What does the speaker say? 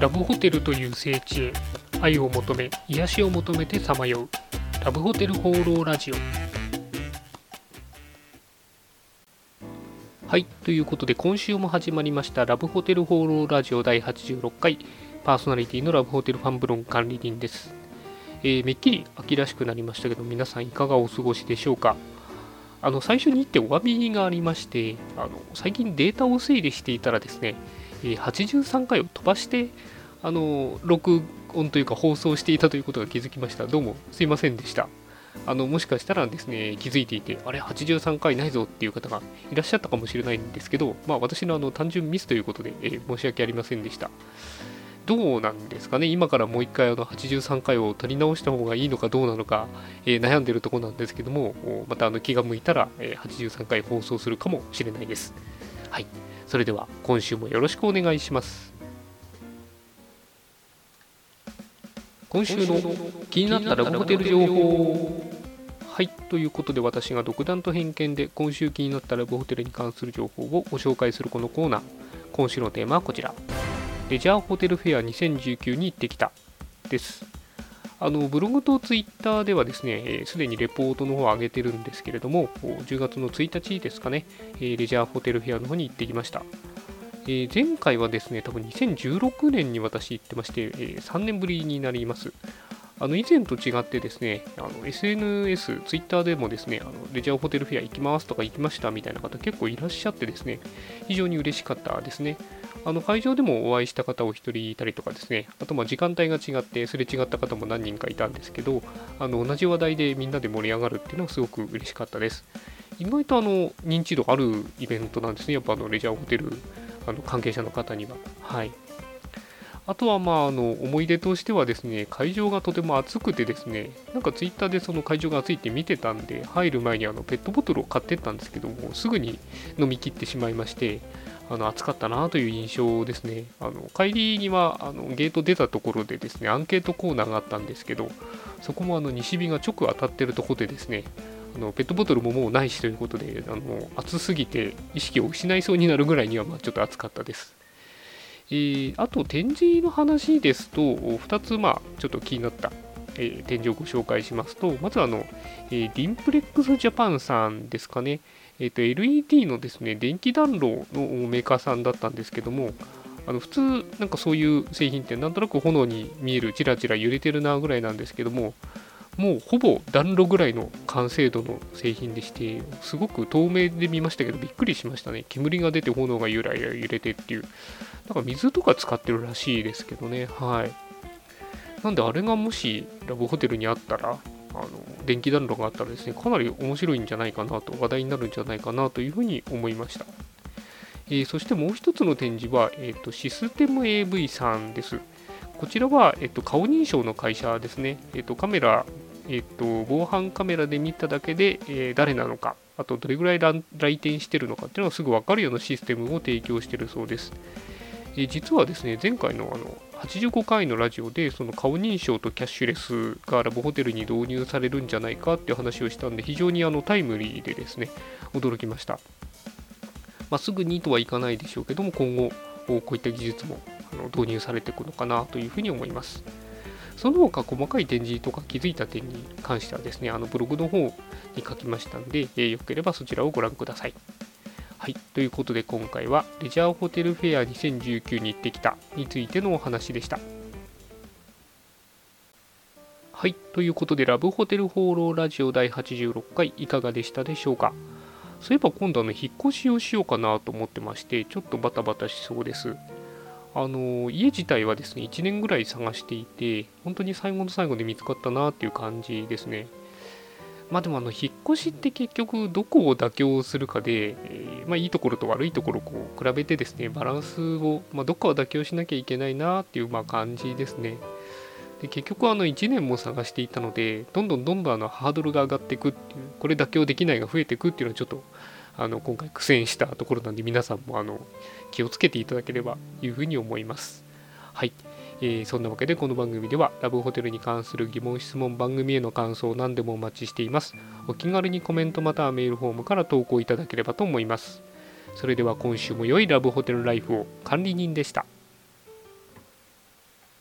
ラブホテルという聖地へ愛を求め癒しを求めてさまようラブホテル放浪ラジオ。はいということで今週も始まりましたラブホテル放浪ラジオ第86回パーソナリティのラブホテルファンブロン管理人です、えーめっきり秋らしくなりましたけど皆さんいかがお過ごしでしょうか？あの最初に言ってお詫びがありましてあの最近データを整理していたらですね83回を飛ばしてあの録音というか放送していたということが気づきました。どうもすいませんでした。あのもしかしたらですね気づいていてあれ83回ないぞっていう方がいらっしゃったかもしれないんですけどまあ私のあの単純ミスということで、えー申し訳ありませんでした。どうなんですかね今からもう一回あの83回を取り直した方がいいのかどうなのか、えー悩んでるところなんですけどもまたあの気が向いたら、えー83回放送するかもしれないです。はい。それでは今週もよろしくお願いします。今週の気になったラブホテル情報。はい。ということで私が独断と偏見で今週気になったラブホテルに関する情報をご紹介するこのコーナー。今週のテーマはこちら。レジャーホテルフェア2019に行ってきた。です。あのブログとツイッターではですね、すでにレポートの方を上げてるんですけれども、10月の1日ですかね、レジャーホテルフェアの方に行ってきました。え前回はですね、多分2016年に私行ってまして、え3年ぶりになります。あの以前と違ってですね、あの SNS、ツイッターでもですね、あのレジャーホテルフェア行きますとか行きましたみたいな方結構いらっしゃってですね、非常に嬉しかったですね。あの会場でもお会いした方お一人いたりとかですね、あとまあ時間帯が違ってすれ違った方も何人かいたんですけど、あの同じ話題でみんなで盛り上がるっていうのはすごく嬉しかったです。意外とあの認知度あるイベントなんですね、やっぱあのレジャーホテルあの関係者の方には。はい。あとはまああの思い出としてはですね、会場がとても暑くてですね、なんかツイッターでその会場が暑いって見てたんで、入る前にあのペットボトルを買ってったんですけども、すぐに飲み切ってしまいまして、あの暑かったなという印象ですね。あの帰りにはあのゲート出たところでですね、アンケートコーナーがあったんですけど、そこもあの西日が直当たってるところでですね、あのペットボトルももうないしということで、あの暑すぎて意識を失いそうになるぐらいにはまあちょっと暑かったです。えーあと展示の話ですと、2つまあちょっと気になった、えー展示をご紹介しますと、まずあの、えーディンプレックスジャパンさんですかね、えーと LED のですね電気暖炉のメーカーさんだったんですけども、あの普通、なんかそういう製品ってなんとなく炎に見える、チラチラ揺れてるなぐらいなんですけども、もうほぼ暖炉ぐらいの完成度の製品でして、すごく透明で見ましたけど、びっくりしましたね。煙が出て炎がゆらゆら揺れてっていう。なんか水とか使ってるらしいですけどね。はい。なんであれがもしラブホテルにあったら、あの電気暖炉があったらですね、かなり面白いんじゃないかなと、話題になるんじゃないかなというふうに思いました。えーそしてもう一つの展示は、えーとシステム AV さんです。こちらは、えっと顔認証の会社ですね。えっとカメラ、えっと防犯カメラで見ただけで、えー誰なのか、あとどれぐらい来店してるのかっていうのがすぐ分かるようなシステムを提供しているそうです。え実はですね、前回のあの85回のラジオで、その顔認証とキャッシュレスがラブホテルに導入されるんじゃないかっていう話をしたんで、非常にあのタイムリーでですね、驚きました。まあ、すぐにとはいかないでしょうけども、今後、こういった技術もあの導入されていくのかなというふうに思います。その他細かい展示とか気づいた点に関してはですね、あのブログの方に書きましたんで、えーよければそちらをご覧ください。はい、ということで今回はレジャーホテルフェア2019に行ってきたについてのお話でした。はい、ということでラブホテル放浪ラジオ第86回いかがでしたでしょうか？そういえば今度あの引っ越しをしようかなと思ってまして、ちょっとバタバタしそうです。あの家自体はですね1年ぐらい探していて本当に最後の最後で見つかったなっていう感じですね。まあでもあの引っ越しって結局どこを妥協するかで、えまあ、いいところと悪いところをこう比べてですねバランスを、まあ、どっかは妥協しなきゃいけないなっていうまあ感じですね。で結局あの1年も探していたのでどんどんどんどんあのハードルが上がっていくっていうこれ妥協できないが増えていくっていうのはちょっとあの今回苦戦したところなんで皆さんもあの気をつけていただければというふうに思います。はい、えーそんなわけでこの番組ではラブホテルに関する疑問質問番組への感想何でもお待ちしています。お気軽にコメントまたはメールフォームから投稿いただければと思います。それでは今週も良いラブホテルライフを管理人でした。